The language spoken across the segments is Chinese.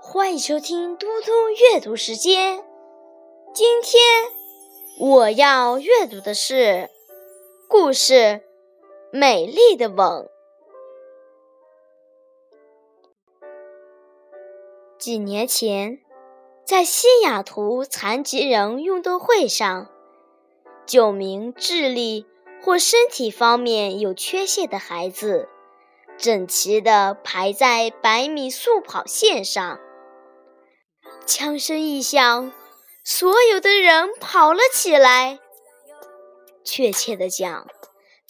欢迎收听嘟嘟阅读时间。今天我要阅读的是故事《美丽的吻》。几年前，在西雅图残疾人运动会上，九名智力或身体方面有缺陷的孩子。整齐地排在百米速跑线上，枪声一响，所有的人跑了起来。确切的讲，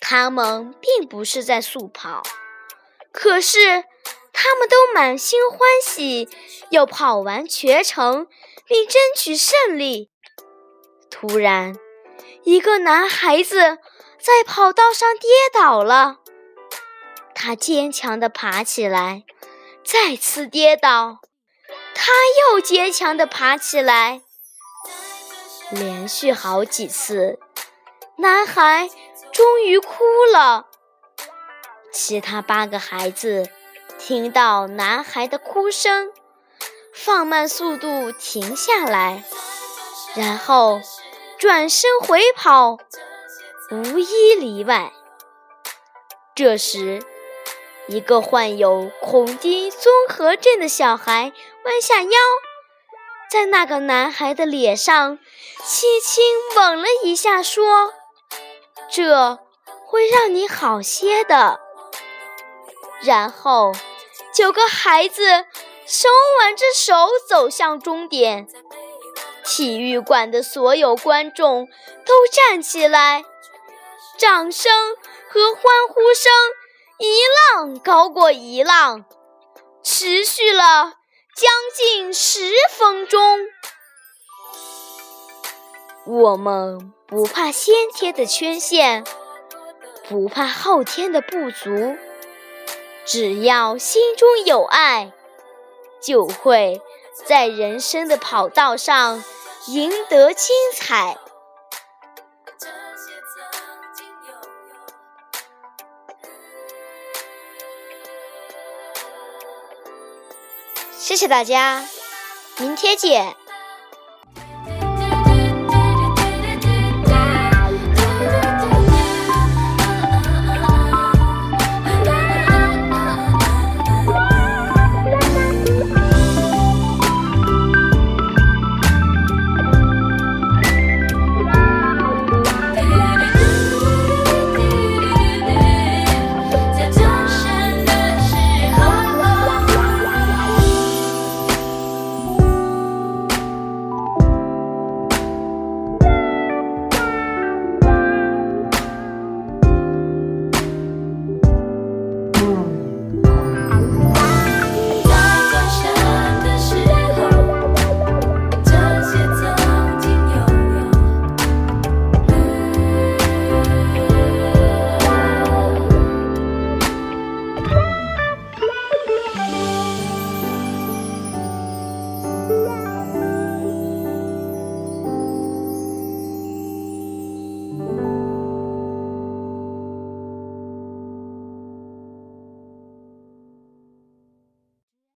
他们并不是在速跑，可是他们都满心欢喜，要跑完全程并争取胜利。突然，一个男孩子在跑道上跌倒了。他坚强地爬起来，再次跌倒，他又坚强地爬起来，连续好几次，男孩终于哭了。其他八个孩子听到男孩的哭声，放慢速度停下来，然后转身回跑，无一例外。这时。一个患有恐低综合症的小孩弯下腰，在那个男孩的脸上轻轻吻了一下，说：“这会让你好些的。”然后，九个孩子手挽着手走向终点。体育馆的所有观众都站起来，掌声和欢呼声。一浪高过一浪，持续了将近十分钟。我们不怕先天的缺陷，不怕后天的不足，只要心中有爱，就会在人生的跑道上赢得精彩。谢谢大家，明天见。